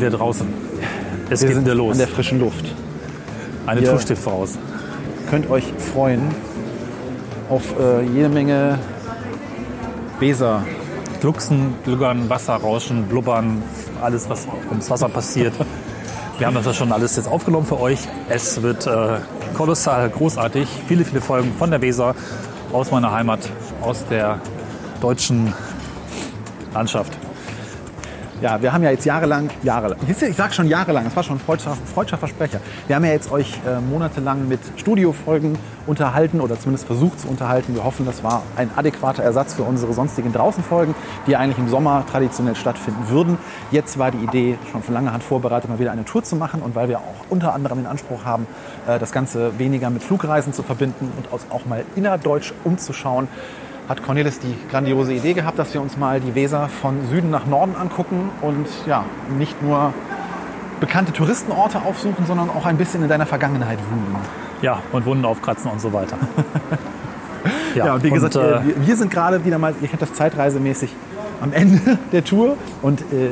sind wir draußen. Es Wir geht sind wieder los. an der frischen Luft. Eine. Tour steht voraus. Könnt euch freuen auf äh, jede Menge Weser. Glucksen, Glüggern, Wasserrauschen, Blubbern, alles, was ums Wasser passiert. Wir haben das ja schon alles jetzt aufgenommen für euch. Es wird äh, kolossal großartig. Viele, viele Folgen von der Weser aus meiner Heimat, aus der deutschen Landschaft. Ja, wir haben ja jetzt jahrelang, jahrelang, ich sag schon jahrelang, das war schon ein freudscher, Versprecher. Wir haben ja jetzt euch äh, monatelang mit Studiofolgen unterhalten oder zumindest versucht zu unterhalten. Wir hoffen, das war ein adäquater Ersatz für unsere sonstigen Draußenfolgen, die eigentlich im Sommer traditionell stattfinden würden. Jetzt war die Idee schon von langer Hand vorbereitet, mal wieder eine Tour zu machen und weil wir auch unter anderem den Anspruch haben, äh, das Ganze weniger mit Flugreisen zu verbinden und auch mal innerdeutsch umzuschauen, hat Cornelis die grandiose Idee gehabt, dass wir uns mal die Weser von Süden nach Norden angucken und ja, nicht nur bekannte Touristenorte aufsuchen, sondern auch ein bisschen in deiner Vergangenheit wühlen. Ja, und Wunden aufkratzen und so weiter. Ja, und wie gesagt, äh, äh, wir, wir sind gerade wieder mal, ihr kennt das zeitreisemäßig, am Ende der Tour und äh,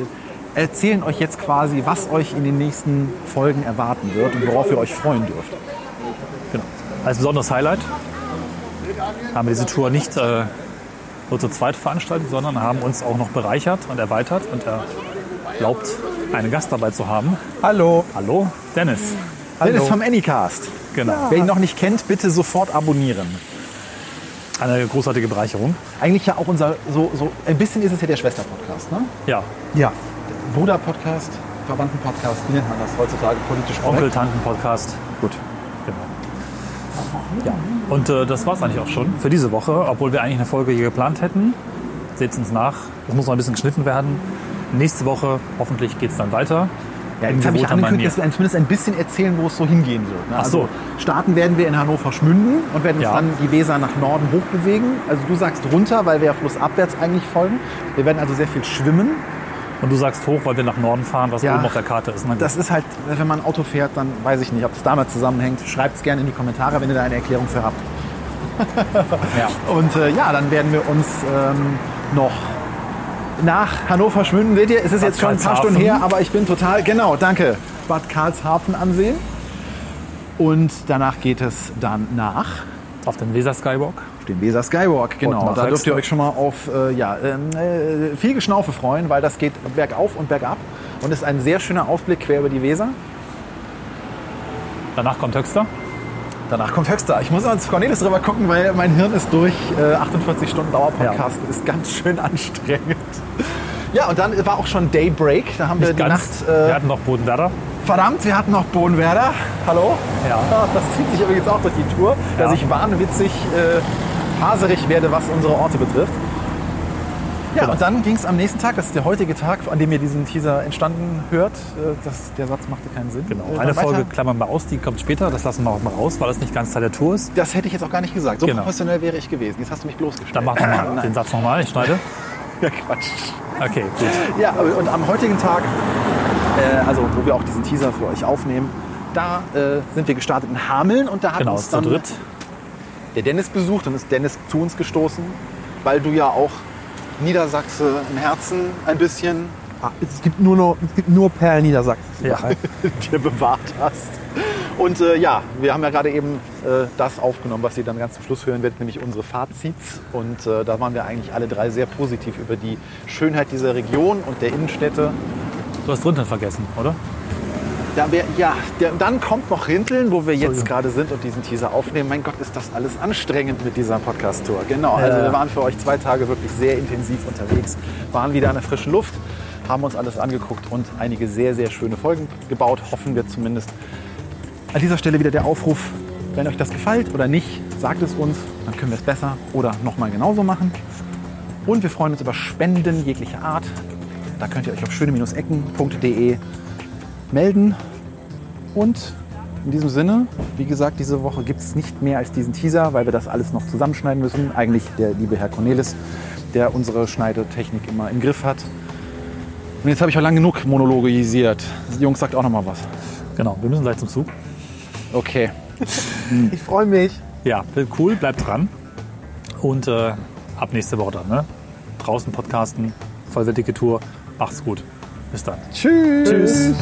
erzählen euch jetzt quasi, was euch in den nächsten Folgen erwarten wird und worauf ihr euch freuen dürft. Genau. Als besonderes Highlight haben wir diese Tour nicht äh, nur zu zweit veranstaltet, sondern haben uns auch noch bereichert und erweitert und erlaubt, einen Gast dabei zu haben. Hallo. Hallo, Dennis. Dennis vom Anycast. Genau. Wer ihn noch nicht kennt, bitte sofort abonnieren. Eine großartige Bereicherung. Eigentlich ja auch unser, so, so ein bisschen ist es ja der Schwester-Podcast, ne? Ja, Ja. Bruder-Podcast, Verwandten-Podcast, wie nennt man das heutzutage politisch? Onkel-Tanten-Podcast. Gut. Ja. Und äh, das war es eigentlich auch schon für diese Woche, obwohl wir eigentlich eine Folge hier geplant hätten. Seht uns nach. Es muss noch ein bisschen geschnitten werden. Nächste Woche hoffentlich geht es dann weiter. Ja, jetzt habe ich angekündigt, dass wir zumindest ein bisschen erzählen, wo es so hingehen wird. Ne? Ach so. Also starten werden wir in Hannover Schmünden und werden uns Ja. dann die Weser nach Norden hochbewegen. Also du sagst runter, weil wir ja flussabwärts eigentlich folgen. Wir werden also sehr viel schwimmen. Und du sagst hoch, weil wir nach Norden fahren, was Ja. oben auf der Karte ist. Gut. Das ist halt, wenn man Auto fährt, dann weiß ich nicht, ob das damit zusammenhängt. Schreibt es gerne in die Kommentare, wenn ihr da eine Erklärung für habt. ja. Und äh, ja, dann werden wir uns ähm, noch nach Hannover schwimmen. Seht ihr, es ist Bad jetzt schon ein paar. Stunden her, aber ich bin total, genau, danke, Bad Karlshafen ansehen. Und danach geht es dann nach Auf den Weser Skywalk. auf den Weser Skywalk. Genau, da dürft ihr euch schon mal auf äh, ja, ähm, äh, viel Geschnaufe freuen, weil das geht bergauf und bergab. Und ist ein sehr schöner Ausblick quer über die Weser. Danach kommt Höxter. Danach kommt Höxter. Ich muss als Cornelis drüber gucken, weil mein Hirn ist durch. Äh, 48 Stunden Dauerpodcast ist ganz schön anstrengend. Ja, und dann war auch schon Daybreak. Da haben wir Nicht die ganz. Nacht. wir Äh, hatten noch Bodenwerder. verdammt, wir hatten noch Bodenwerder. Hallo? Ja. Das zieht sich übrigens auch durch die Tour, dass Ja. ich wahnwitzig äh, faserig werde, was unsere Orte betrifft. Ja, Genau. und dann ging es am nächsten Tag, das ist der heutige Tag, an dem ihr diesen Teaser entstanden hört. Äh, Das, der Satz machte keinen Sinn. Genau. Äh, Eine Folge klammern wir aus, die kommt später. Das lassen wir auch mal raus, weil das nicht ganz Teil der Tour ist. Das hätte ich jetzt auch gar nicht gesagt. So Genau. professionell wäre ich gewesen. Jetzt hast du mich bloßgestellt. Dann mach doch mal den Satz nochmal. Ich schneide. Ja, Quatsch. Okay, gut. Ja, und am heutigen Tag, äh, also wo wir auch diesen Teaser für euch aufnehmen, da äh, sind wir gestartet in Hameln und da hat Genau, uns zu dann dritt. der Dennis besucht und ist Dennis zu uns gestoßen, weil du ja auch Niedersachse im Herzen ein bisschen Ah, Es gibt nur, noch, es gibt nur Perlen Niedersachsen. Ja. dir bewahrt hast. Und äh, ja, wir haben ja gerade eben äh, das aufgenommen, was ihr dann ganz zum Schluss hören werdet, nämlich unsere Fazits. Und äh, da waren wir eigentlich alle drei sehr positiv über die Schönheit dieser Region und der Innenstädte. Du hast drunter vergessen, oder? Da wär, ja, der, dann kommt noch Rinteln, wo wir jetzt Entschuldigung. gerade sind und diesen Teaser aufnehmen. Mein Gott, ist das alles anstrengend mit dieser Podcast-Tour. Genau, also wir waren für euch zwei Tage wirklich sehr intensiv unterwegs, waren wieder an der frischen Luft, haben uns alles angeguckt und einige sehr, sehr schöne Folgen gebaut, hoffen wir zumindest. An dieser Stelle wieder der Aufruf, wenn euch das gefällt oder nicht, sagt es uns, dann können wir es besser oder nochmal genauso machen. Und wir freuen uns über Spenden jeglicher Art. Da könnt ihr euch auf schöne-ecken.de melden. Und in diesem Sinne, wie gesagt, diese Woche gibt es nicht mehr als diesen Teaser, weil wir das alles noch zusammenschneiden müssen. Eigentlich der liebe Herr Cornelis, der unsere Schneidetechnik immer im Griff hat. Und jetzt habe ich auch lang genug monologisiert. Jungs, sagt auch noch mal was. Genau, wir müssen gleich zum Zug. Okay. Ich freue mich. Ja, cool, bleibt dran. Und äh, ab nächste Woche dann, ne? Draußen podcasten, vollwertige Tour. Macht's gut. Bis dann. Tschüss. Tschüss.